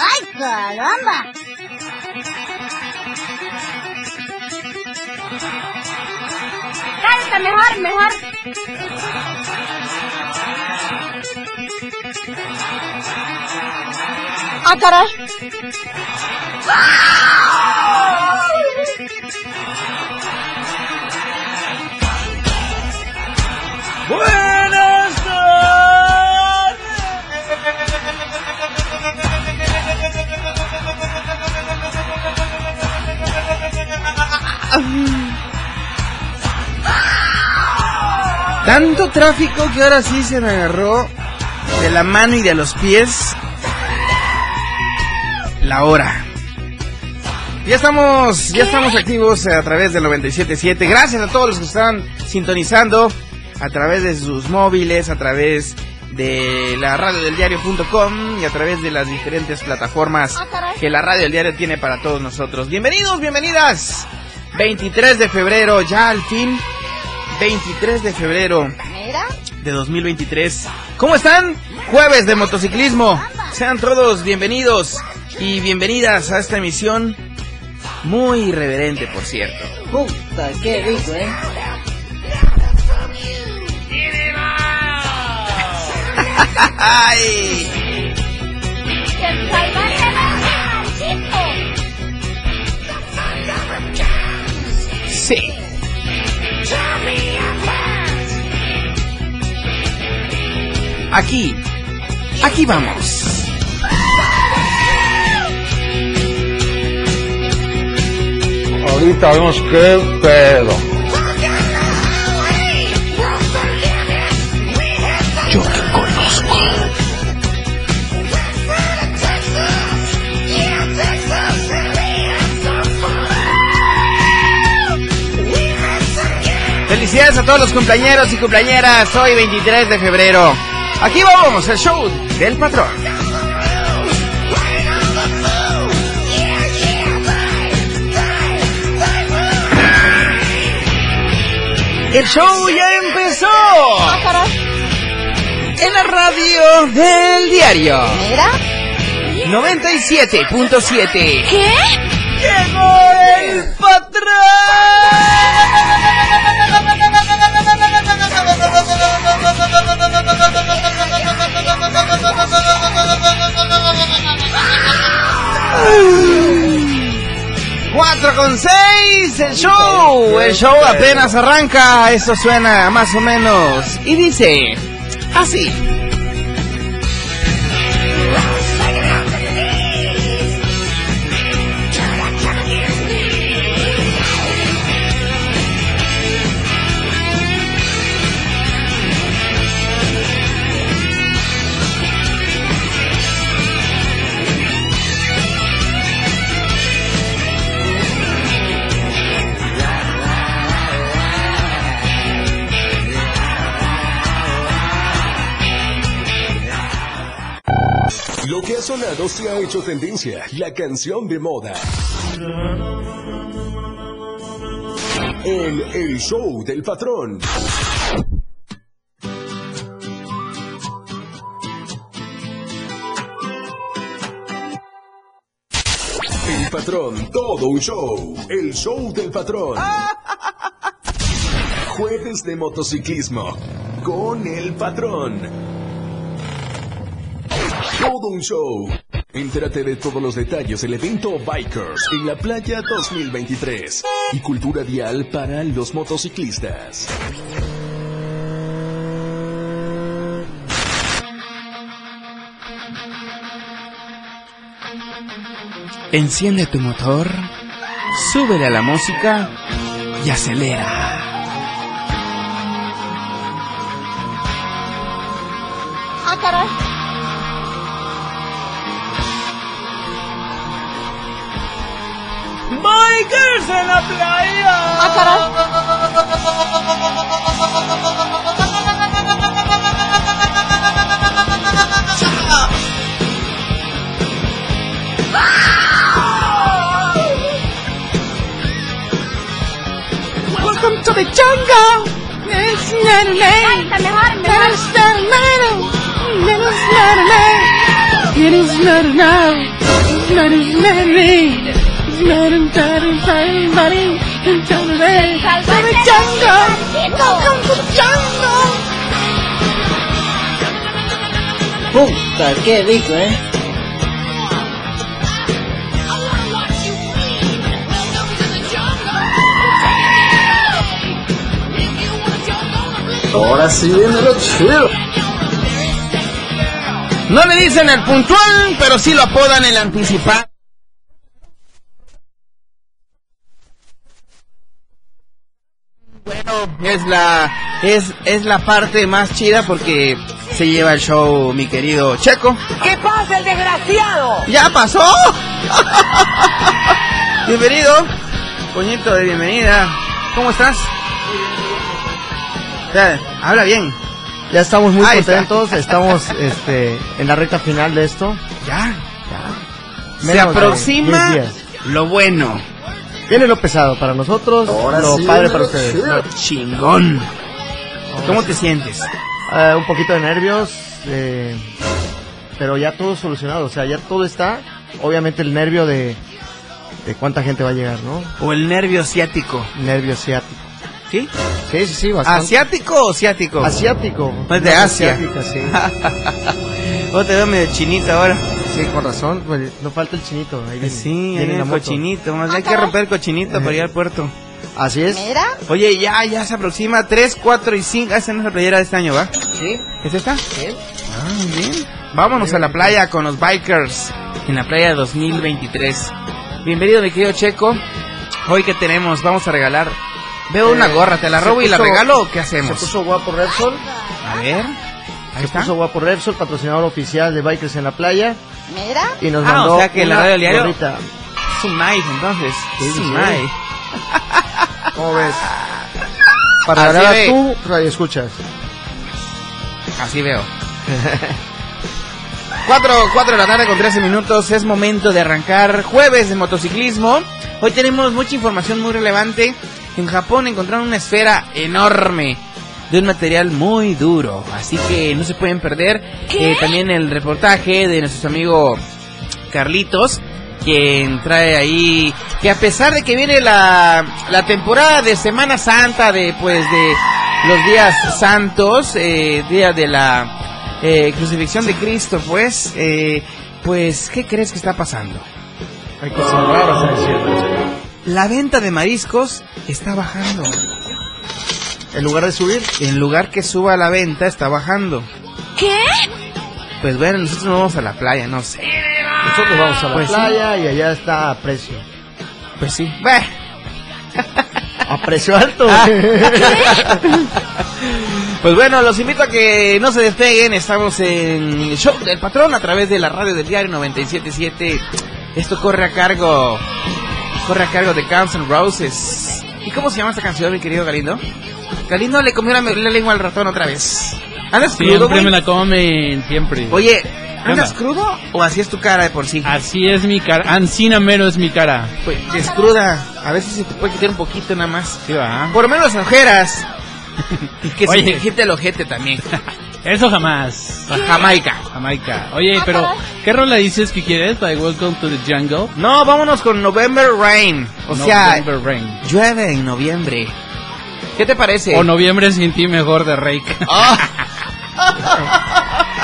¡Ay, caramba! Cállate, mejor, mejor. ¡Ah, caray! Buenas Tanto tráfico que ahora sí se me agarró de la mano y de los pies la hora. Ya estamos, ya estamos activos a través del 97.7. Gracias a todos los que están sintonizando a través de sus móviles, a través de la radio del diario.com y a través de las diferentes plataformas que la radio del diario tiene para todos nosotros. Bienvenidos, bienvenidas. 23 de febrero, ya al fin. 23 de febrero de 2023. ¿Cómo están? Jueves de motociclismo. Sean todos bienvenidos y bienvenidas a esta emisión muy irreverente, por cierto. Puta, qué rico, ¿eh? ¡Ay! Sí. Aquí, aquí vamos. Ahorita vemos qué pedo. Yo te conozco. Felicidades a todos los cumpleañeros y cumpleañeras. Hoy 23 de febrero. Aquí vamos, el show del patrón. El show ya empezó. ¡Ah! En la radio del diario. ¿Mira? 97.7. ¿Qué? Llegó el patrón. 4 con 6, el show. El show apenas arranca. Eso suena más o menos. Y dice así. Lo que ha sonado se ha hecho tendencia, la canción de moda. En el show del patrón. El patrón, todo un show. El show del patrón. Jueves de motociclismo con el patrón. Todo un show. Entérate de todos los detalles del evento Bikers en la playa 2023 y cultura vial para los motociclistas. Enciende tu motor, súbele a la música y acelera. ¡Bikers en la playa! Ah, caray. Welcome to the jungle. It's not a mejor. It's not a lane. It's not a lane. It is not a lane. It's not a lane. It's not a lane. Puta, qué rico, ¿eh? Ahora sí viene lo chido. No le dicen el puntual, pero sí lo apodan el anticipado. Bueno, es la es es la parte más chida porque se lleva el show mi querido Checo. ¿Qué pasa, el desgraciado? ¡Ya pasó! Bienvenido, coñito de bienvenida. ¿Cómo estás? Ya, habla bien. Ya estamos muy Ahí está. contentos, estamos este, en la recta final de esto. Ya. Se Menos de aproxima 10 días. lo bueno. Viene lo pesado para nosotros, Ahora lo sí padre para lo ustedes. Chingón. ¿Cómo te sientes? Eh, un poquito de nervios, eh, pero ya todo solucionado, o sea, ya todo está. Obviamente el nervio de, de cuánta gente va a llegar, ¿no? ¿O el nervio asiático? Nervio asiático. ¿Sí? Sí, sí, sí, bastante. ¿Asiático o asiático? Asiático. Pues de No, Asia. asiática, sí. Te veo medio chinito ahora. Sí, con razón, pues, no falta el chinito. Ahí viene, Sí, viene el cochinito. Más bien hay que romper el cochinito para ir al puerto. Así es. Mira. Oye, ya, ya se aproxima 3, 4 y 5. Esa es la playera de este año, ¿va? Sí, ¿Es esta? sí. Ah, muy bien. Vámonos a la playa con los bikers en la playa 2023. Bienvenido, mi querido Checo. Hoy que tenemos, vamos a regalar. Veo una Eh, gorra, ¿te la se robo y la puso- regalo o qué Se hacemos? puso guapo Repsol. A ver. Ahí Se está. puso guapo Repsol, patrocinador oficial de Bikers en la playa. Mira. Y nos Ah, mandó o sea que la radio del diario- gorrita. Es un entonces. Sí, es un sí. nice. ¿Cómo ves? Para Así ganar a ve. tú, radio escuchas. Así veo. 4, 4 de la tarde con 13 minutos. Es momento de arrancar jueves de motociclismo. Hoy tenemos mucha información muy relevante. En Japón encontraron una esfera enorme de un material muy duro. Así que no se pueden perder. Eh, también el reportaje de nuestro amigo Carlitos. Quien trae ahí que a pesar de que viene la, la temporada de Semana Santa, de pues de los días santos, eh, día de la eh, crucifixión de Cristo, pues, eh, pues, ¿qué crees que está pasando? Hay cosas raras en el cielo. La venta de mariscos está bajando. En lugar de subir, En lugar que suba la venta, está bajando. ¿Qué? Pues bueno, nosotros nos vamos a la playa, no sé. nosotros vamos a la Pues sí. playa y allá está a precio. Pues sí. Bah. A precio alto. Ah. Pues bueno, los invito a que no se despeguen. Estamos en el show del patrón a través de la radio del diario 977. Esto corre a cargo. Corre a cargo de Guns N' Roses. ¿Y cómo se llama esta canción, mi querido Galindo? Galindo le comió la, la lengua al ratón otra vez. ¿Andas crudo, Siempre me la comen, siempre. Oye, ¿andas crudo o así es tu cara de por sí? Así es mi cara. Ancina mero es mi cara. Pues, es cruda. A veces se te puede quitar un poquito nada más. Sí, va. Por lo menos ojeras. y que se Oye. te quite el ojete también. Eso jamás. Jamaica. Jamaica. Oye, Ah, pero. ¿qué rola dices que quieres? Like Welcome to the Jungle. No, vámonos con November Rain. O sea, November Rain. llueve en noviembre. ¿Qué te parece? O Noviembre sin ti mejor de Rake. Ah.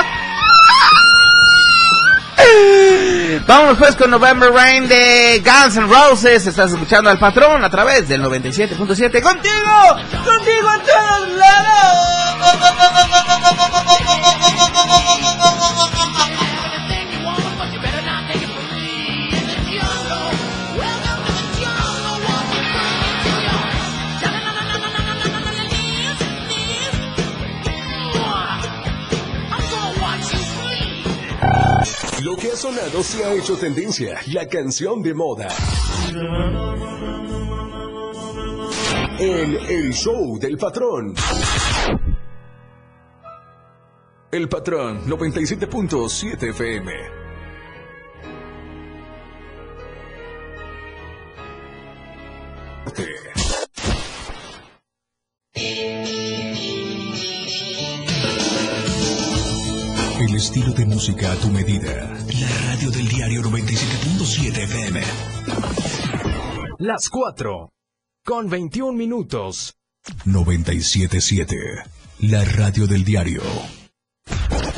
Vamos pues con November Rain de Guns N' Roses. Estás escuchando al patrón a través del 97.7. ¡Contigo! ¡Contigo en todos Lo que ha sonado se ha hecho tendencia, la canción de moda. En el show del patrón. El patrón 97.7 FM. El estilo de música a tu medida. La radio del diario 97.7 FM. Las 4. Con 21 minutos. 977. La radio del diario.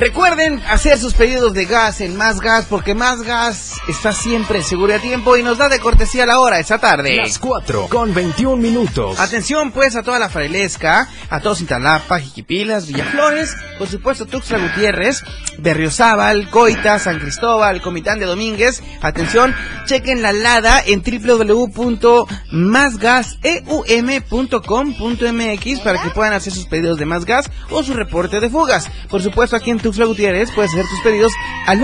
Recuerden hacer sus pedidos de gas en Más Gas porque Más Gas está siempre seguro y a tiempo y nos da de cortesía la hora esta tarde. Las 4. Con 21 minutos. Atención pues a toda la frailesca, a todos Cintalapa, Jiquipilas, Villaflores, por supuesto Tuxtla Gutiérrez, Berriozábal, Coita, San Cristóbal, Comitán de Domínguez. Atención, chequen la lada en www.másgaseum.com.mx para que puedan hacer sus pedidos de más gas o su reporte de fugas. Por supuesto aquí en Tuxtla Gutiérrez puedes hacer tus pedidos al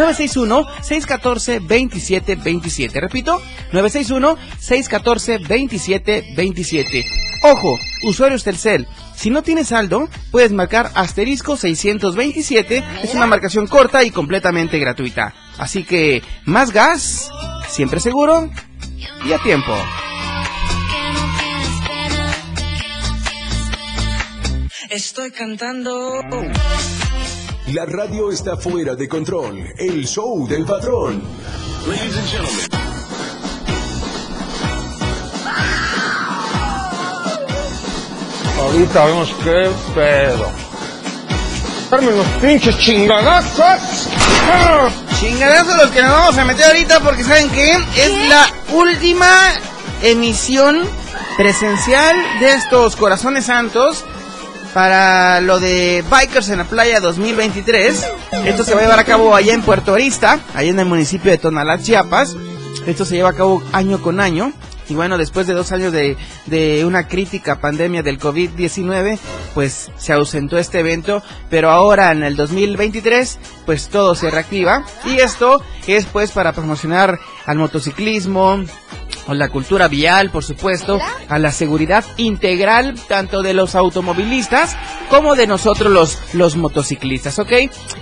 961-614-2727. Repito, 961-614-2727. Ojo, usuarios Telcel. Si no tienes saldo, puedes marcar asterisco 627. Es una marcación corta y completamente gratuita. Así que, más gas, siempre seguro y a tiempo. Estoy cantando. La radio está fuera de control. El show del patrón. Ladies and gentlemen. Ahorita vemos qué pedo. Darme unos pinches chingadazos. ¡Ah! Chingadazos los que nos vamos a meter ahorita porque ¿saben qué? Es la última emisión presencial de estos Corazones Santos para lo de Bikers en la Playa 2023. Esto se va a llevar a cabo allá en Puerto Arista, allá en el municipio de Tonalá, Chiapas. Esto se lleva a cabo año con año. Y bueno, después de dos años de, de una crítica pandemia del COVID-19, pues se ausentó este evento, pero ahora en el 2023, pues todo se reactiva. Y esto es pues para promocionar al motociclismo, a la cultura vial, por supuesto, a la seguridad integral tanto de los automovilistas como de nosotros los, los motociclistas, ¿ok?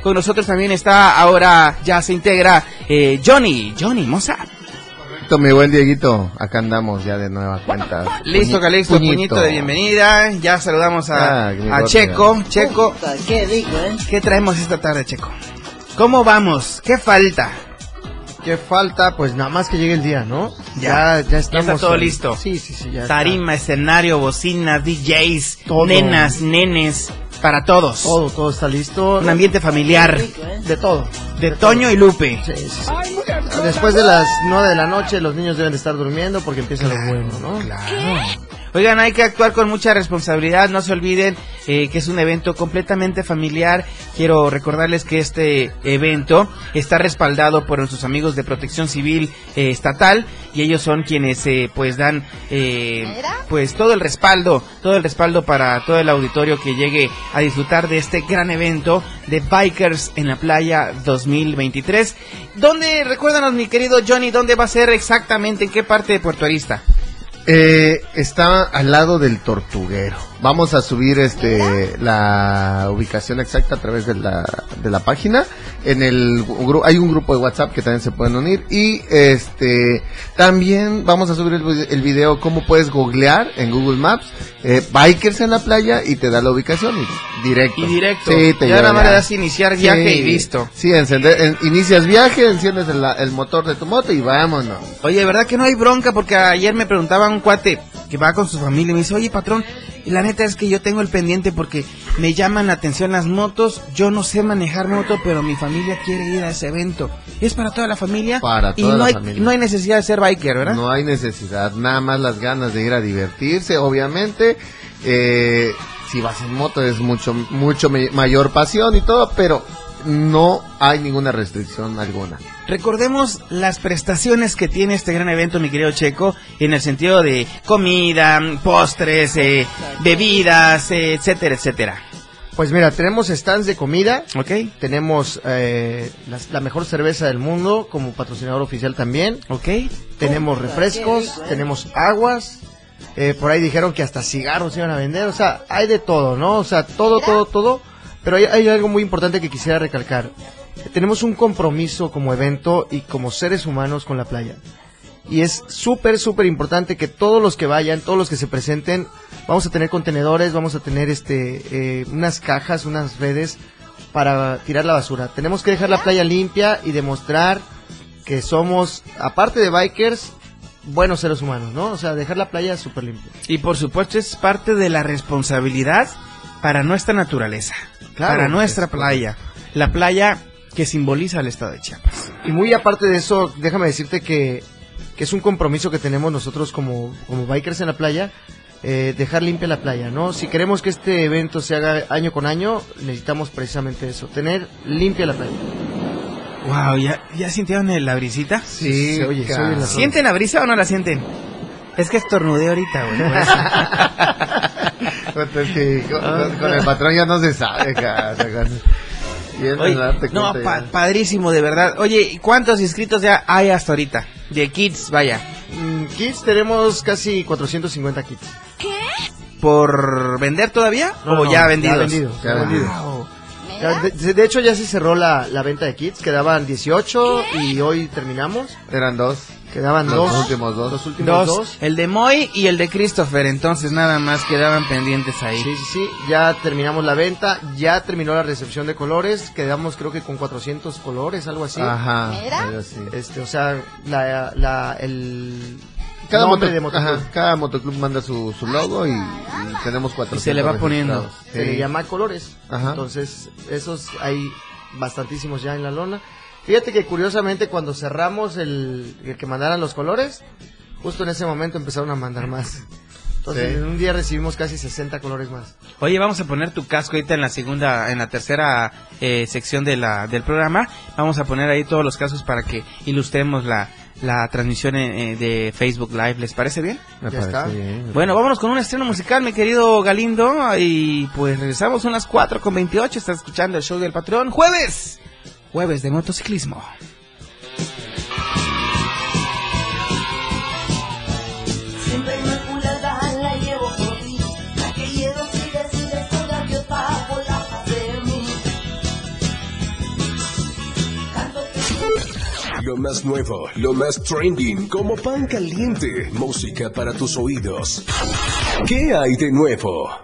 Con nosotros también está ahora, ya se integra eh, Johnny, Johnny Moza. Mi buen Dieguito, acá andamos ya de nueva cuenta. Listo, Calixto, puñito. de bienvenida. Ya saludamos a, Ah, a. Checo. Checo, Puta, Qué rico, ¿eh? ¿qué traemos esta tarde, Checo? ¿Cómo vamos? ¿Qué falta? ¿Qué falta? Pues nada más que llegue el día, ¿no? Ya. ya, ya estamos. está todo en- listo. Sí, sí, sí, ya está. Tarima, escenario, bocinas, DJs, Todo. nenas, nenes, para todos. Todo, todo está listo. Un ambiente familiar. Rico, ¿eh? De todo. De Toño y Lupe. Sí, sí, sí. Después de las 9 de la noche los niños deben de estar durmiendo porque empieza lo bueno, ¿no? Oigan, hay que actuar con mucha responsabilidad, no se olviden eh, que es un evento completamente familiar. Quiero recordarles que este evento está respaldado por nuestros amigos de Protección Civil eh, Estatal y ellos son quienes eh, pues dan eh, pues todo el respaldo, todo el respaldo para todo el auditorio que llegue a disfrutar de este gran evento de Bikers en la Playa 2023. ¿Dónde, recuérdanos mi querido Johnny, dónde va a ser exactamente, en qué parte de Puerto Arista? Eh, está al lado del tortuguero. Vamos a subir este la ubicación exacta a través de la, de la página en el hay un grupo de WhatsApp que también se pueden unir y este también vamos a subir el, vi- el video cómo puedes googlear en Google Maps eh, bikers en la playa y te da la ubicación y directo. Y directo. Sí, te ya nada más le das iniciar viaje Sí, y listo. Sí, encender, en- inicias viaje, enciendes el, el motor de tu moto y vámonos. Oye, ¿verdad que no hay bronca? Porque ayer me preguntaba un cuate que va con su familia y me dice, oye, patrón, y la neta es que yo tengo el pendiente porque me llaman la atención las motos. Yo no sé manejar moto, pero mi familia quiere ir a ese evento. ¿Es para toda la familia? Para y toda no la hay, familia. no hay necesidad de ser biker, ¿verdad? No hay necesidad, nada más las ganas de ir a divertirse, obviamente. Eh, si vas en moto es mucho, mucho mayor pasión y todo, pero no hay ninguna restricción alguna. Recordemos las prestaciones que tiene este gran evento, mi querido Checo, en el sentido de comida, postres, eh, bebidas, eh, etcétera, etcétera. Pues mira, tenemos stands de comida, ¿Ok? tenemos eh, la mejor cerveza del mundo como patrocinador oficial también, ¿Ok? tenemos refrescos, tenemos aguas, eh, por ahí dijeron que hasta cigarros iban a vender, o sea, hay de todo, ¿no? O sea, todo, todo, todo, pero hay, algo muy importante que quisiera recalcar. Tenemos un compromiso como evento y como seres humanos con la playa. Y es súper, súper importante que todos los que vayan, todos los que se presenten, vamos a tener contenedores, vamos a tener este, eh, unas cajas, unas redes para tirar la basura. Tenemos que dejar la playa limpia y demostrar que somos, aparte de bikers, buenos seres humanos, ¿no? O sea, dejar la playa súper limpia. Y por supuesto es parte de la responsabilidad para nuestra naturaleza, Claro, para nuestra es playa. La playa que simboliza el estado de Chiapas. Y muy aparte de eso, déjame decirte que, que es un compromiso que tenemos nosotros como, como bikers en la playa, eh, dejar limpia la playa, ¿no? Si queremos que este evento se haga año con año, necesitamos precisamente eso, tener limpia la playa. Wow, ¿ya, ya sintieron el- la brisita? Sí, se oye, se oye en la. ¿Sienten la brisa o no la sienten? Es que estornudé ahorita, güey. con, con- con el patrón ya no se sabe, cara, Oye, no, cuento pa- ya. padrísimo, de verdad. Oye, ¿y ¿cuántos inscritos ya hay hasta ahorita? De kids, vaya. Mm, Kits tenemos casi 450 kits. ¿Por vender todavía? No, ¿O no, ya vendidos? vendido, ya Wow. vendido. De hecho ya se cerró la, la venta de kits, quedaban 18 y hoy terminamos. Eran dos. Quedaban Los dos. últimos dos. Los últimos Dos, dos. el de Moy y el de Christopher, entonces nada más quedaban pendientes ahí. Sí, sí, sí, ya terminamos la venta, ya terminó la recepción de colores, quedamos creo que con 400 colores, algo así. Ajá, así. Este, o sea, la, la, el Cada, nombre moto- de motoclub. ajá, cada motoclub manda su, su logo y, y tenemos cuatro. Y se le va poniendo. se le llama colores. Ajá. Entonces, esos hay bastantísimos ya en la lona. Fíjate que curiosamente cuando cerramos el, el que mandaran los colores, justo en ese momento empezaron a mandar más. Entonces, Sí. en un día recibimos casi 60 colores más. Oye, vamos a poner tu casco ahorita en la segunda, en la tercera eh, sección de la, del programa. Vamos a poner ahí todos los cascos para que ilustremos la, la transmisión eh, eh, de Facebook Live. ¿Les parece bien? Me Ya parece está. bien. Bueno, vámonos con un estreno musical, mi querido Galindo. Y pues regresamos son las 4 con 28. Estás escuchando el show del patrón. Jueves. Jueves de motociclismo. Siempre inmaculada la llevo por ti. La que llevo si decides tu gaviota volar de mí. Lo más nuevo, lo más trending, como pan caliente, música para tus oídos. ¿Qué hay de nuevo?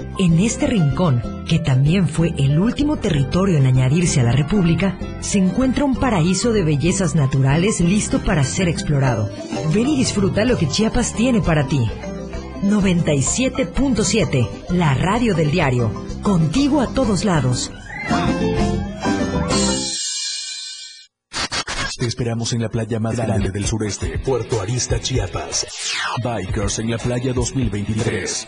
en este rincón, que también fue el último territorio en añadirse a la República, se encuentra un paraíso de bellezas naturales listo para ser explorado. Ven y disfruta lo que Chiapas tiene para ti. 97.7, la radio del diario. Contigo a todos lados. Te esperamos en la playa más grande del sureste, Puerto Arista, Chiapas. Bikers en la playa 2023.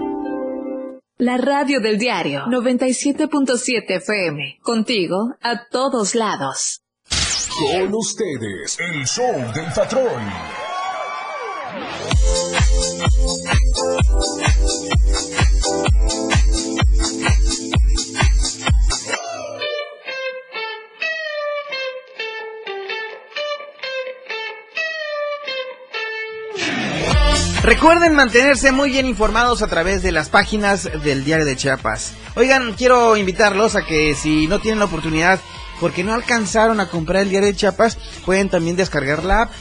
La radio del diario 97.7 FM. Contigo a todos lados. Con ustedes, el show del patrón. Recuerden mantenerse muy bien informados a través de las páginas del Diario de Chiapas. Oigan, quiero invitarlos a que si no tienen la oportunidad, porque no alcanzaron a comprar el Diario de Chiapas, pueden también descargar la app.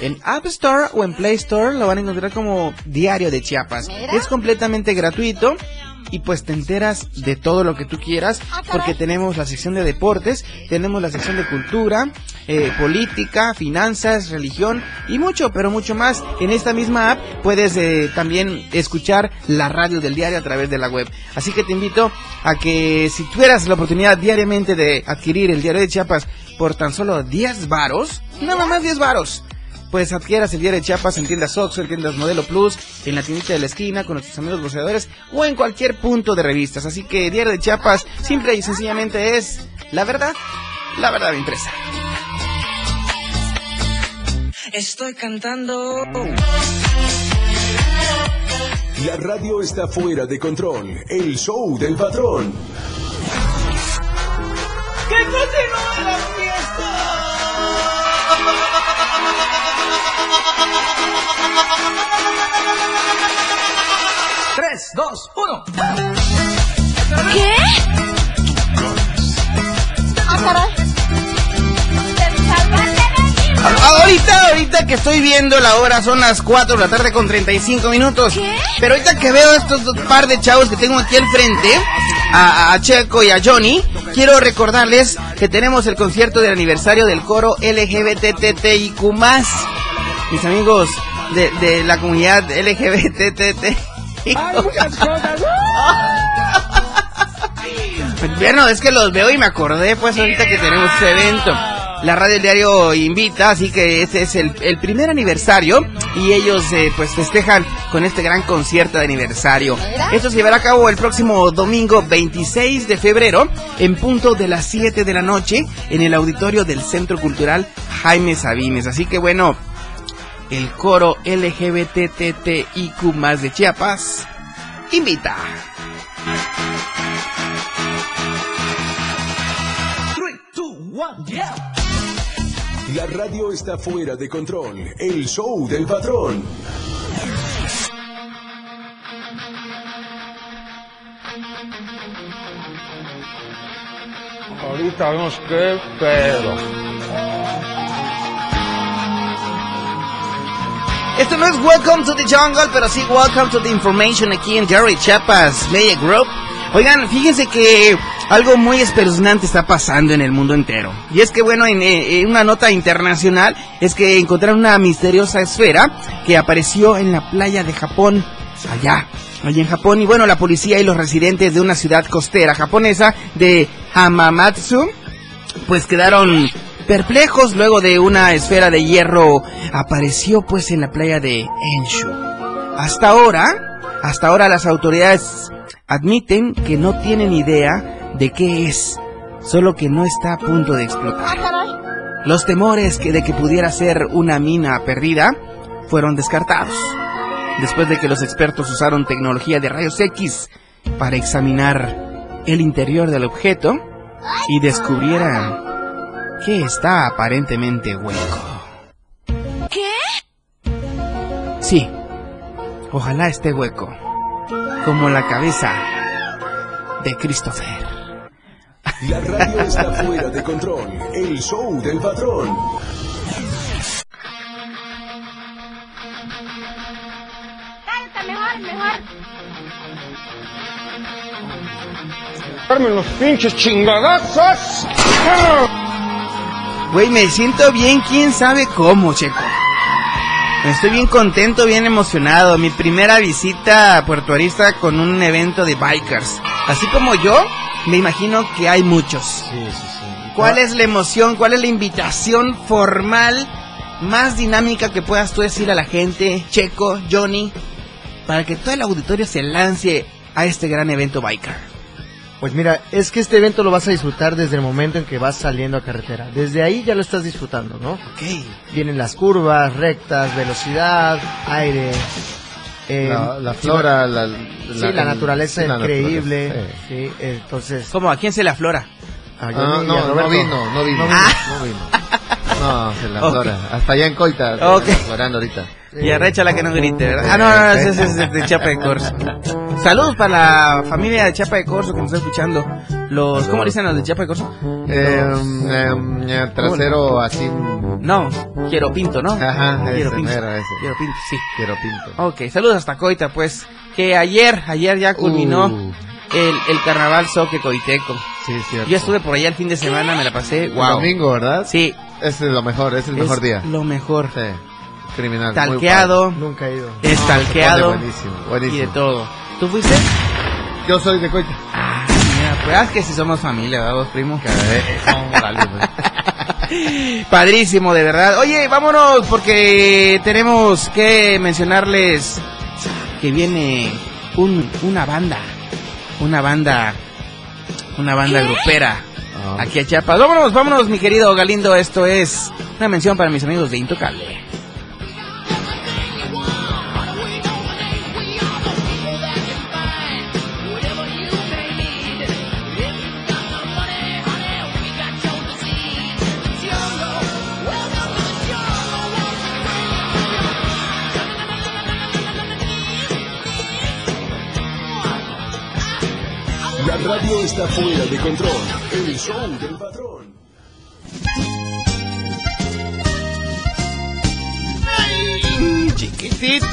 En App Store o en Play Store lo van a encontrar como Diario de Chiapas. Es completamente gratuito y pues te enteras de todo lo que tú quieras porque tenemos la sección de deportes, tenemos la sección de cultura, eh, política, finanzas, religión y mucho, pero mucho más. En esta misma app puedes eh, también escuchar la radio del diario a través de la web. Así que te invito a que si tuvieras la oportunidad diariamente de adquirir el diario de Chiapas por tan solo 10 varos, nada más 10 varos pues adquieras el diario de Chiapas en tiendas Oxxo, en tiendas Modelo Plus, en la tiendita de la esquina, con nuestros amigos boceadores o en cualquier punto de revistas. Así que diario de Chiapas simple y sencillamente es la verdad, la verdad impresa. Estoy cantando. La radio está fuera de control. El show del patrón. ¡Que continúe la fiesta! Tres, dos, uno. ¿Qué? Ahorita, que estoy viendo la hora, son las 4 de la tarde con 35 minutos. Pero ahorita que veo estos dos par de chavos que tengo aquí al frente, a, a Checo y a Johnny, quiero recordarles que tenemos el concierto del aniversario del coro LGBTTIQ+. Mis amigos de, de la comunidad LGBTTT. Bueno, es que los veo y me acordé pues ahorita que tenemos ese evento. La radio del diario invita, así que este es el, el primer aniversario y ellos eh, pues festejan con este gran concierto de aniversario. Esto se llevará a cabo el próximo domingo 26 de febrero en punto de las 7 de la noche en el auditorio del Centro Cultural Jaime Sabines. Así que bueno, el coro LGBTTIQ más de Chiapas invita. La radio está fuera de control. El show del patrón. Ahorita vemos qué pedo. Esto no es Welcome to the Jungle, pero sí Welcome to the Information aquí en Jerry Chiapas Media Group. Oigan, fíjense que algo muy espeluznante está pasando en el mundo entero. Y es que, bueno, en, eh, en una nota internacional, es que encontraron una misteriosa esfera que apareció en la playa de Japón, allá, allí en Japón. Y bueno, la policía y los residentes de una ciudad costera japonesa de Hamamatsu, pues quedaron perplejos luego de una esfera de hierro apareció pues en la playa de Enshu. Hasta ahora, hasta ahora las autoridades admiten que no tienen idea de qué es, solo que no está a punto de explotar. Los temores que de que pudiera ser una mina perdida fueron descartados, después de que los expertos usaron tecnología de rayos X para examinar el interior del objeto y descubrieran que está aparentemente hueco. ¿Qué? Sí, ojalá esté hueco, como la cabeza de Christopher. La radio está fuera de control. El show del patrón. Cállate, mejor, mejor. Los pinches chingadazos. Güey, me siento bien, quién sabe cómo, Checo. Estoy bien contento, bien emocionado. Mi primera visita a Puerto Arista con un evento de bikers. Así como yo, me imagino que hay muchos. ¿Cuál es la emoción? ¿Cuál es la invitación formal más dinámica que puedas tú decir a la gente, Checo, Johnny, para que todo el auditorio se lance a este gran evento biker? Pues mira, es que este evento lo vas a disfrutar desde el momento en que vas saliendo a carretera. Desde ahí ya lo estás disfrutando, ¿no? Ok. Vienen las curvas, rectas, velocidad, aire. Eh, La, la flora, la, sí, la, naturaleza la increíble. naturaleza, sí. Sí, entonces. ¿Cómo? ¿A quién se le aflora? a Ah, Johnny y a no, no Roberto. vino, no vino, Ah. no vino. No, se la Ok. flora. Hasta allá en Coita, Ok. florando ahorita. Y arréchala que no grite, ¿verdad? Ah, no, no, no, ese es de, Chiapa de Corzo. Saludos para la familia de Chiapa de Corzo que nos está escuchando. Los, ¿cómo dicen los de Chiapa de Corzo? Eh, em, eh, trasero así. No, quiero pinto, ¿no? Ajá, quiero ese pinto. mero, ese. Quiero pinto, sí. Quiero pinto. Ok, saludos hasta Coita, pues. Que ayer, ayer ya culminó Uh. el, el carnaval Soque Coiteco. Sí, cierto. Yo estuve por allá el fin de semana, me la pasé. El Wow. domingo, ¿verdad? Sí, Ese es lo mejor, es el mejor día. Lo mejor. Sí. Criminal. muy Talqueado, Nunca he ido. estalqueado padre. Buenísimo, y buenísimo. de todo. ¿Tú fuiste? Yo soy de Coita. Ah, mira, pues es que si somos familia, ¿verdad, vos, primo? Padrísimo, de verdad. Oye, vámonos porque tenemos que mencionarles que viene un, una banda, una banda, una banda grupera Ah. aquí a Chiapas. Vámonos, vámonos, mi querido Galindo. Esto es una mención para mis amigos de Intocable. Está fuera de control. El show del patrón. Chiquitito.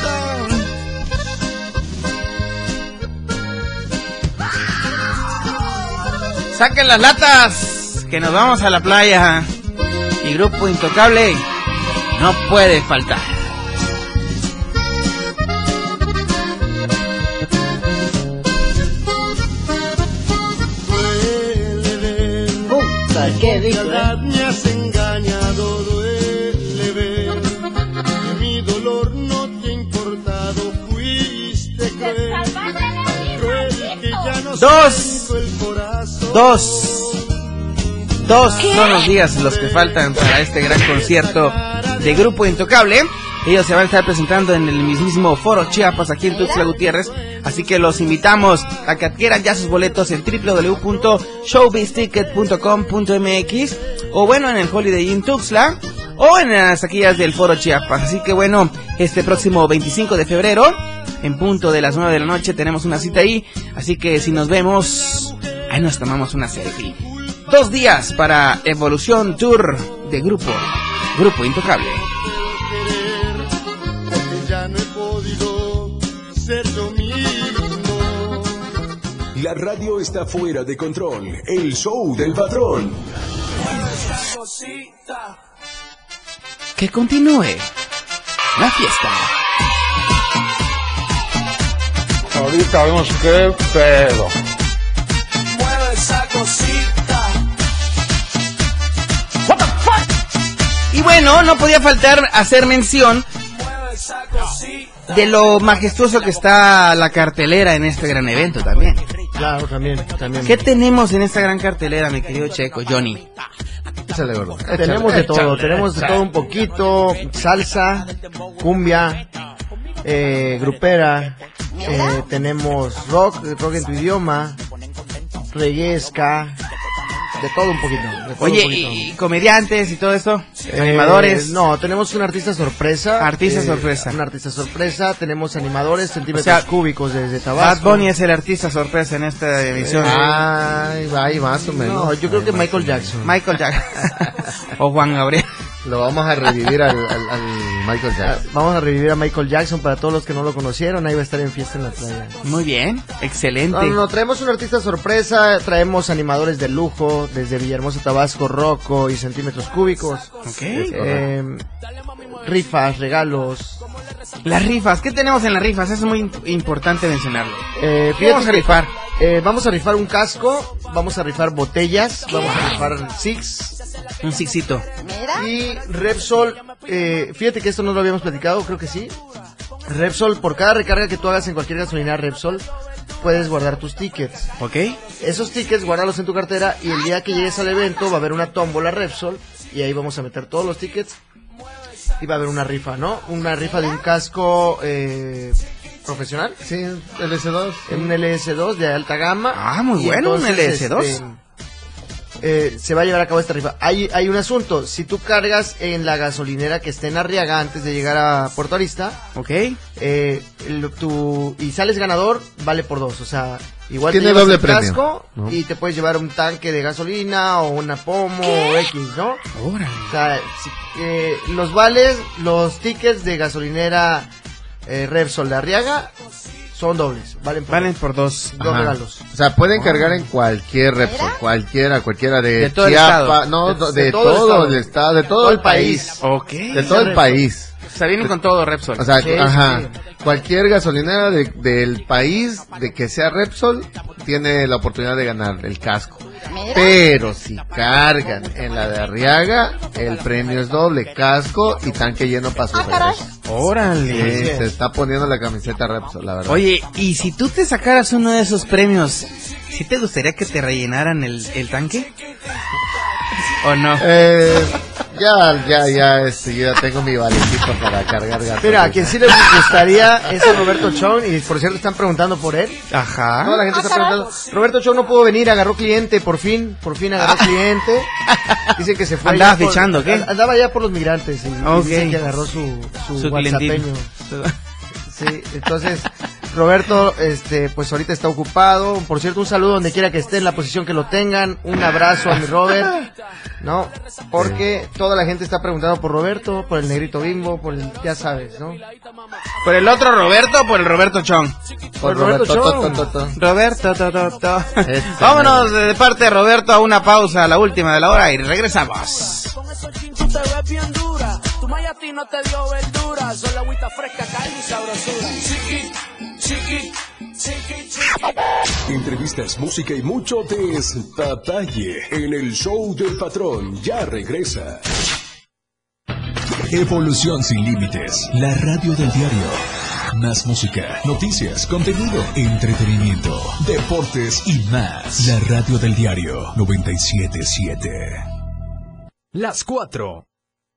Saquen las latas, que nos vamos a la playa. Y Grupo Intocable no puede faltar. Puta, qué rico, ¿eh? me has engañado, duele ver que mi dolor no te ha importado, fuiste cruel, cruel que ya no Dos. el corazón. Dos. Dos son los días los que faltan para este gran concierto de Grupo Intocable. Ellos se van a estar presentando en el mismísimo Foro Chiapas aquí en Tuxtla Gutiérrez. Así que los invitamos a que adquieran ya sus boletos en www.showbizticket.com.mx o bueno en el Holiday Inn Tuxtla o en las taquillas del Foro Chiapas. Así que bueno, este próximo 25 de febrero en punto de las 9 de la noche tenemos una cita ahí. Así que si nos vemos, ahí nos tomamos una selfie. Dos días para Evolución Tour de Grupo, Grupo Intocable. La radio está fuera de control. El show del patrón. Que continúe la fiesta. Ahorita vemos qué pedo. Mueve esa cosita. Y bueno, no podía faltar hacer mención de lo majestuoso que está la cartelera en este gran evento también. Claro, también, también. ¿Qué tenemos en esta gran cartelera, mi querido Checo, Johnny? Échale, gordo. Tenemos de todo, Échale, tenemos de todo un poquito, salsa, cumbia, eh, grupera, eh, tenemos rock, rock en tu idioma, reggae, ska, de todo un poquito. de todo Oye, un poquito. ¿y comediantes y todo eso? Eh, ¿Animadores? No, tenemos un artista sorpresa. Artista eh, sorpresa. Un artista sorpresa, tenemos animadores, centímetros O sea, cúbicos desde Bad Tabasco. Bunny es el artista sorpresa en esta emisión. Ay, va ahí más o menos. No, yo creo que Michael Jackson. Michael Jackson. o Juan Gabriel. Lo vamos a revivir al, al- al Michael Jackson. Vamos a revivir a Michael Jackson para todos los que no lo conocieron. Ahí va a estar en fiesta en la playa. Muy bien, excelente. No, no, traemos un artista sorpresa, traemos animadores de lujo desde Villahermosa, Tabasco, Rocco y centímetros cúbicos. Ok. Eh, rifas, regalos. Las rifas, ¿qué tenemos en las rifas? Es muy im- importante mencionarlo. Eh, ¿Qué vamos a que, rifar? Eh, vamos a rifar un casco, vamos a rifar botellas, vamos a rifar six. Un sixito. Y Repsol, eh, fíjate que esto no lo habíamos platicado, creo que sí. Repsol, por cada recarga que tú hagas en cualquier gasolina Repsol, puedes guardar tus tickets. ¿Ok? Esos tickets, guárdalos en tu cartera y el día que llegues al evento va a haber una tómbola Repsol y ahí vamos a meter todos los tickets y va a haber una rifa, ¿no? Una rifa de un casco eh, profesional. Sí, LS2. Un LS2 de alta gama. Ah, muy bueno, un LS2. este, eh, se va a llevar a cabo esta rifa. Hay, hay un asunto. Si tú cargas en la gasolinera que esté en Arriaga antes de llegar a Puerto Arista, ¿Ok? eh, el- tu- y sales ganador, vale por dos. O sea, igual Tiene te doble el premio, casco ¿no? y te puedes llevar un tanque de gasolina o una pomo o X, ¿no? Órale. O sea, si- eh, los vales, los tickets de gasolinera eh, Repsol de Arriaga son dobles. Valen por, Valen por dos. dos Ajá. regalos. O sea, pueden cargar en cualquier Repsol, cualquiera, cualquiera de, De todo el Chiapas, estado. no, De- de, de todo, todo el el estado. estado, de todo, el país, Ok. de todo el país. O sea, vienen con todo Repsol. O sea, Sí, ajá, sí. Cualquier gasolinera de- del país de que sea Repsol tiene la oportunidad de ganar el casco. Pero si cargan en la de Arriaga, el premio es doble, casco y tanque lleno para su regreso. Órale. Sí, se está poniendo la camiseta Repsol, la verdad. Oye, y si tú te sacaras uno de esos premios, ¿sí te gustaría que te rellenaran el, el tanque? ¿O no? Eh, ya, ya, ya, este, yo ya tengo mi valecito para cargar gasolina. Mira, a quien sí le gustaría es a Roberto Chong y por cierto están preguntando por él. Ajá. Toda la gente está preguntando. Roberto Chong no pudo venir, agarró cliente, por fin, por fin agarró cliente. Dice que se fue. Andaba ya por- fichando, ¿qué? Andaba ya por los migrantes y, y Ok. dice que agarró su, su, Su whatsappeño. Sí, entonces Roberto, este, pues ahorita está ocupado. Por cierto, un saludo donde quiera que esté en la posición que lo tengan. Un abrazo a mi Robert, ¿no? Porque toda la gente está preguntando por Roberto, por el negrito bimbo, por el, ya sabes, ¿no? ¿Por el otro Roberto o por el Roberto Chong? Por Roberto to, to, Chong. to, to. Roberto, to, to, to. Este Vámonos de parte de Roberto a una pausa, la última de la hora, y regresamos. Con esos chinchus te ves bien dura. Tu maya a ti no te dio verdura. Solo agüita fresca, carne y sabrosura. Chiqui, chiqui, chiqui, chiqui. Entrevistas, música y mucho detalle en el show del patrón. Ya regresa. Evolución sin límites. La radio del diario. Más música, noticias, contenido, entretenimiento, deportes y más. La radio del diario 977. Las 4.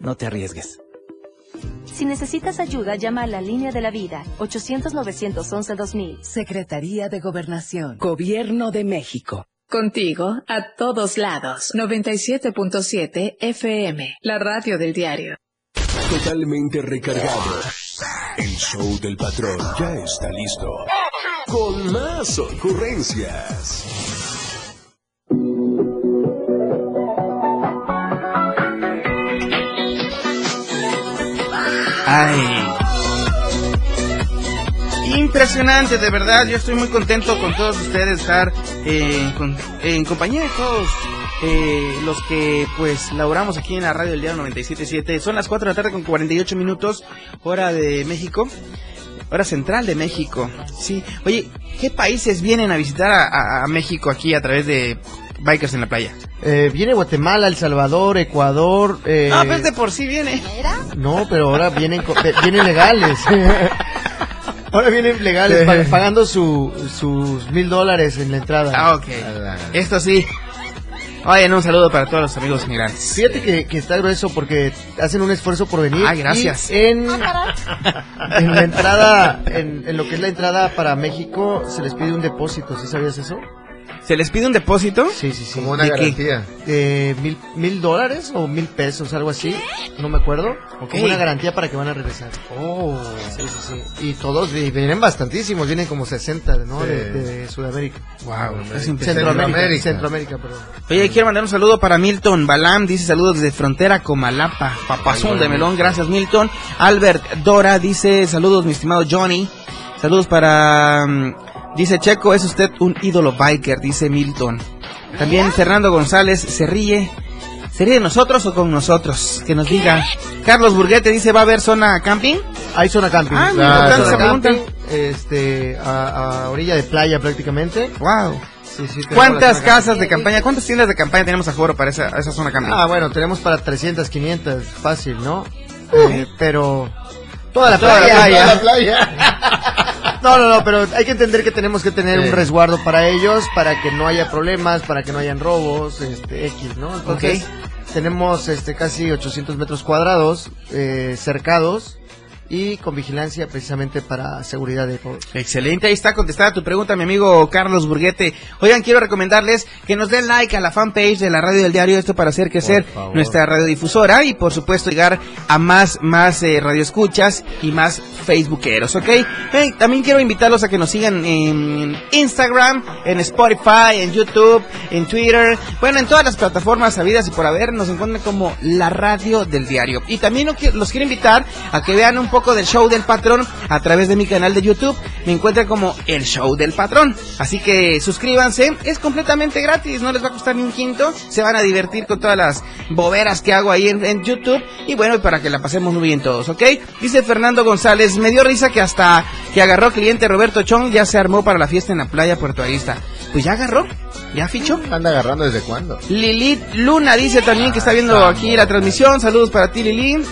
No te arriesgues. Si necesitas ayuda, llama a la línea de la vida, 800-911-2000. Secretaría de Gobernación. Gobierno de México. Contigo, a todos lados. 97.7 FM, la radio del diario. Totalmente recargado. El show del patrón ya está listo. Con más ocurrencias. Ay. Impresionante, de verdad. Yo estoy muy contento con todos ustedes de estar eh, en compañía de todos eh, los que pues laboramos aquí en la radio del día 97.7. Son las 4 de la tarde con 48 minutos, hora de México. Hora central de México. Sí. Oye, ¿qué países vienen a visitar a México aquí a través de Bikers en la Playa? Eh, viene Guatemala, El Salvador, Ecuador. Eh, Ah, pues de por sí viene. No, pero ahora vienen, co- eh, vienen legales. ahora vienen legales, pa- pagando su, sus mil dólares en la entrada. Ah, ok. Esto sí. Oye, un saludo para todos los amigos migrantes. Fíjate que, que está grueso porque hacen un esfuerzo por venir. Ay, gracias. Y en, en la entrada, en, en lo que es la entrada para México, se les pide un depósito. ¿Sí sabías eso? ¿Se les pide un depósito? Sí, sí, sí. Como una ¿De qué? garantía. De mil, mil dólares o mil pesos, algo así. No me acuerdo. Ok. Como una garantía para que van a regresar. Oh. Sí, sí, sí. Y todos y vienen bastantísimos, vienen como 60, ¿no? Sí. De, de Sudamérica. Wow, es Centroamérica. Centroamérica. Centroamérica, perdón. Oye, quiero mandar un saludo para Milton Balam, dice saludos desde Frontera Comalapa, papazón de melón, gracias Milton. Albert Dora dice saludos mi estimado Johnny, saludos para, mm, dice Checo, es usted un ídolo biker, dice Milton. También Fernando González se ríe, ¿se ríe de nosotros o con nosotros? Que nos diga. Carlos Burguete dice, ¿va a haber zona camping? Hay zona camping. Ah, importante zona esa pregunta. camping, Este, a, a orilla de playa prácticamente. Wow. Sí, sí, ¿Cuántas casas de campaña, cuántas tiendas de campaña tenemos a favor para esa, esa zona camping? Ah, bueno, tenemos para 300, 500, fácil, ¿no? Eh, pero toda la Toda la playa. playa. toda la playa. No, no, no, pero hay que entender que tenemos que tener Sí. un resguardo para ellos, para que no haya problemas, para que no hayan robos, este, X, ¿no? Entonces, tenemos este casi 800 metros cuadrados eh, cercados y con vigilancia precisamente para seguridad de todos. Excelente, ahí está contestada tu pregunta, mi amigo Carlos Burguete. Oigan, quiero recomendarles que nos den like a la fanpage de la radio del diario, esto para hacer crecer nuestra radiodifusora y por supuesto llegar a más, más eh, radioescuchas y más facebookeros, ¿ok? Hey, también quiero invitarlos a que nos sigan en Instagram, en Spotify, en YouTube, en Twitter, bueno, en todas las plataformas sabidas y por haber, nos encuentran como la radio del diario. Y también los quiero invitar a que vean un poco del show del patrón a través de mi canal de YouTube. Me encuentran como el show del patrón. Así que suscríbanse, es completamente gratis, no les va a costar ni un quinto. Se van a divertir con todas las boberas que hago ahí en, en YouTube. Y bueno, para que la pasemos muy bien todos, ¿ok? Dice Fernando González, me dio risa que hasta que agarró cliente Roberto Chong ya se armó para la fiesta en la playa puertoarista. Pues ya agarró, ya fichó. ¿Anda agarrando desde cuándo? Lilith Luna dice también que está viendo aquí la transmisión. Saludos para ti, Lili.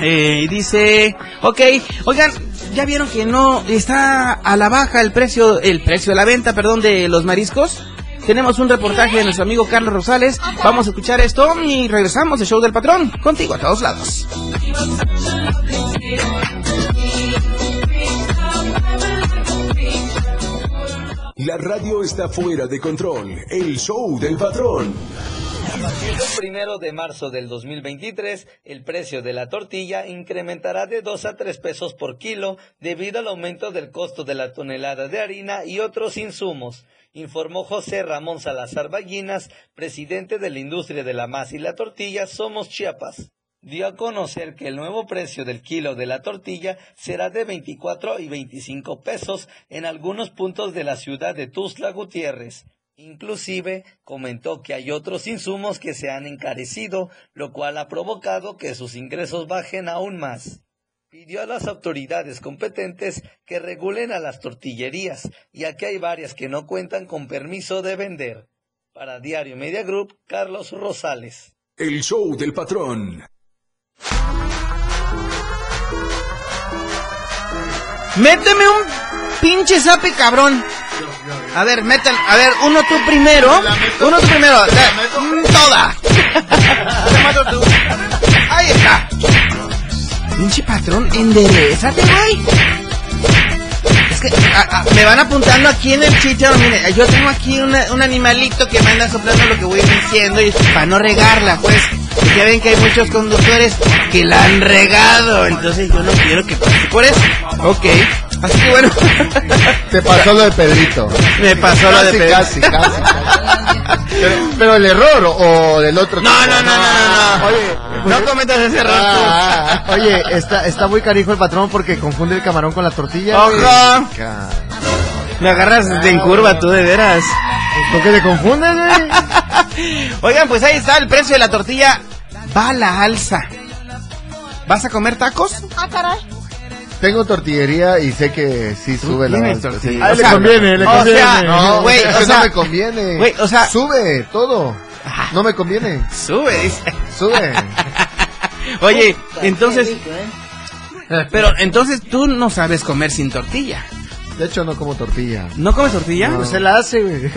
Eh, dice, ok, oigan, ya vieron que no está a la baja el precio, el precio de la venta, perdón, de los mariscos. Tenemos un reportaje de nuestro amigo Carlos Rosales. Vamos a escuchar esto y regresamos al show del patrón. Contigo a todos lados. La radio está fuera de control. El show del patrón. A partir del primero de marzo del 2023, el precio de la tortilla incrementará de 2 a 3 pesos por kilo debido al aumento del costo de la tonelada de harina y otros insumos, informó José Ramón Salazar Ballinas, presidente de la industria de la masa y la tortilla Somos Chiapas. Dio a conocer que el nuevo precio del kilo de la tortilla será de 24 y 25 pesos en algunos puntos de la ciudad de Tuzla Gutiérrez. Inclusive comentó que hay otros insumos que se han encarecido, lo cual ha provocado que sus ingresos bajen aún más. Pidió a las autoridades competentes que regulen a las tortillerías, ya que hay varias que no cuentan con permiso de vender. Para Diario Media Group, Carlos Rosales. El show del patrón. Méteme un pinche zape cabrón. A ver, metan, a ver, uno tú primero. Uno tú primero. La- mm, toda. Ahí está. Pinche patrón, enderezate, güey. Es que a- a- me van apuntando aquí en el chicharo. Mire, yo tengo aquí una- un animalito que me anda soplando lo que voy diciendo y para no regarla, pues. Ya ven que hay muchos conductores que la han regado. Entonces yo no quiero que pase por eso. Ok. Así que bueno. Te pasó lo de Pedrito. Me pasó lo de Casi, Pedro. Casi, casi, casi. Pero, pero el error o, del otro. No, tipo? no, no, no, no, no. Oye, No cometas ese error tú. Ah, Oye, está, está muy canijo el patrón porque confunde el camarón con la tortilla. Ojo. ca- Me agarras en curva tú de veras. ¿Por qué te confundes, güey? Oigan, pues ahí está el precio de la tortilla. Va a la alza. ¿Vas a comer tacos? Ah, caray. Tengo tortillería y sé que sí sube la tienes tortilla. sí. A él O le sea, conviene, le o conviene. sea, No, Güey, es o que sea- no me conviene. güey, o sea- Sube todo. No me conviene. Sube, dice. Sube. Oye, entonces. Pero entonces tú no sabes comer sin tortilla. De hecho, no como tortilla. ¿No comes tortilla? Pues él la hace, güey.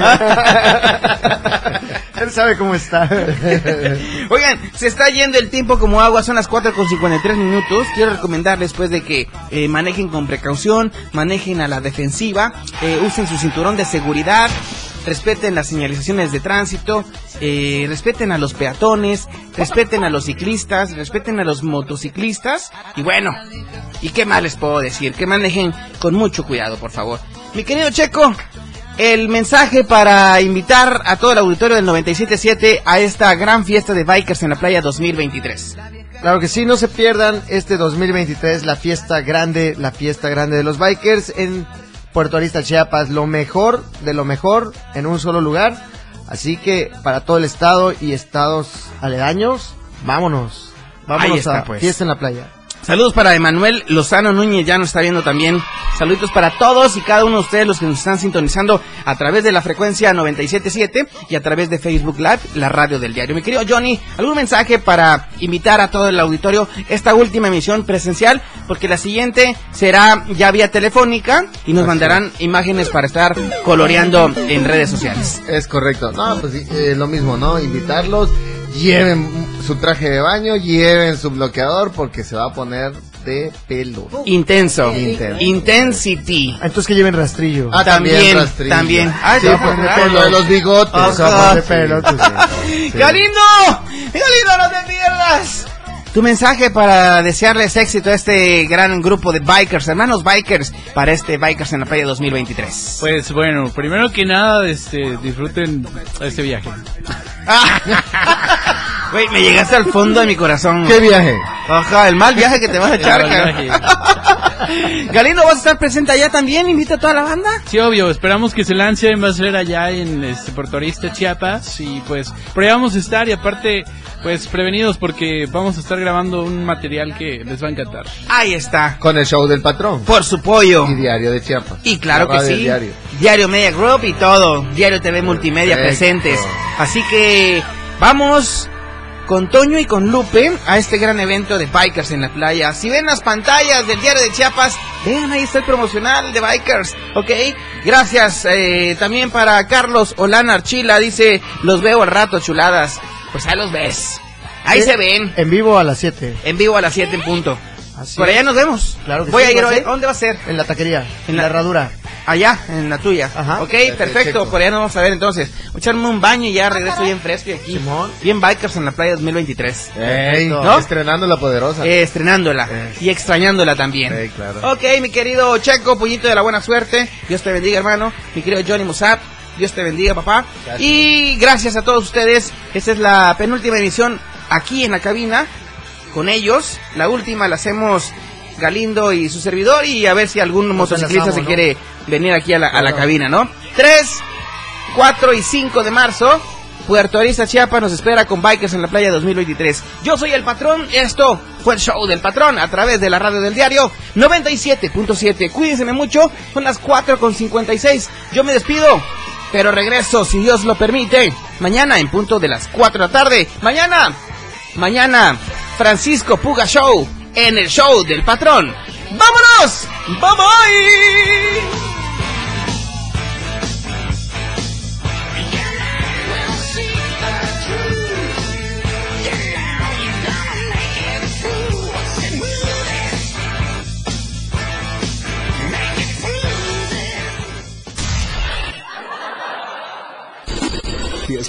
él sabe cómo está. Oigan, se está yendo el tiempo como agua, son las 4 con 53 minutos. Quiero recomendarles pues de que eh, manejen con precaución, manejen a la defensiva, eh, usen su cinturón de seguridad, respeten las señalizaciones de tránsito, eh, respeten a los peatones, respeten a los ciclistas, respeten a los motociclistas y bueno, ¿y qué más les puedo decir? Que manejen con mucho cuidado, por favor. Mi querido Checo, el mensaje para invitar a todo el auditorio del 97.7 a esta gran fiesta de Bikers en la playa 2023. Claro que sí, no se pierdan este 2023, la fiesta grande, la fiesta grande de los bikers en Puerto Arista, Chiapas. Lo mejor de lo mejor en un solo lugar. Así que para todo el estado y estados aledaños, vámonos. Vámonos está, a pues. fiesta en la playa. Saludos para Emanuel Lozano Núñez, ya nos está viendo también. Saludos para todos y cada uno de ustedes los que nos están sintonizando a través de la frecuencia 977 y a través de Facebook Live, la radio del diario. Mi querido Johnny, ¿algún mensaje para invitar a todo el auditorio esta última emisión presencial? Porque la siguiente será ya vía telefónica y nos mandarán imágenes para estar coloreando en redes sociales. Es correcto. No, pues sí, eh, lo mismo, ¿no? Invitarlos, lleven su traje de baño, lleven su bloqueador porque se va a poner de pelo. Intenso. Intenso. Intensity. Entonces que lleven rastrillo. Ah, también, También, rastrillo. también. Ay, sí, poner por pelo. lo de los bigotes. Se va a poner de pelo, sí. Sí. ¡Galindo! ¡Galindo, no te pierdas! Tu mensaje para desearles éxito a este gran grupo de bikers, hermanos bikers, para este Bikers en la Playa 2023. Pues bueno, primero que nada, este, disfruten este viaje. Güey, me llegaste al fondo de mi corazón. ¿Qué viaje? Ajá, el mal viaje que te vas a echar. Galindo, ¿vas a estar presente allá también? ¿Invita a toda la banda? Sí, obvio, esperamos que se lancen, va a ser allá en este, Puerto Arista, Chiapas, y pues, por ahí vamos a estar, y aparte, pues, prevenidos porque vamos a estar grabando un material que les va a encantar. Ahí está. Con el show del patrón. Por su pollo. Y diario de Chiapas. Y claro La que sí. Diario. Diario Media Group y todo. Diario TV Multimedia Perfecto. presentes. Así que vamos con Toño y con Lupe a este gran evento de Bikers en la playa. Si ven las pantallas del Diario de Chiapas, vean ahí está el promocional de Bikers, ¿ok? Gracias eh, también para Carlos Olana Archila, dice, los veo al rato, chuladas. Pues ahí los ves. Ahí se ven. En vivo a las 7. En vivo a las 7 en punto. Así Por es. allá nos vemos. Claro que Voy sí, a ir ¿va a? ¿Dónde va a ser? En la taquería, en la- la herradura. Allá, en la tuya. Ajá. Ok, perfecto. Perfecto. Por allá nos vamos a ver entonces. Voy a echarme un baño y ya regreso bien fresco y aquí. Simón. Bien Bikers en la playa 2023. Ey, ¿No? Estrenando la poderosa. Eh, estrenándola Eh. y extrañándola también. Ey, claro. Ok, mi querido Checo, puñito de la buena suerte. Dios te bendiga, hermano. Mi querido Johnny Musab. Dios te bendiga, papá. Gracias. Y gracias a todos ustedes. Esta es la penúltima emisión aquí en la cabina con ellos. La última la hacemos Galindo y su servidor y a ver si algún motociclista se quiere venir aquí a la, a la cabina, ¿no? 3, 4 y 5 de marzo. Puerto Arista, Chiapas nos espera con Bikers en la playa 2023. Yo soy el patrón, esto fue el show del patrón a través de la radio del diario 97.7. Cuídense mucho, son las 4 con 56. Yo me despido, pero regreso si Dios lo permite. Mañana en punto de las 4 de la tarde. Mañana, mañana, Francisco Puga Show en el show del patrón. ¡Vámonos! ¡Bye bye!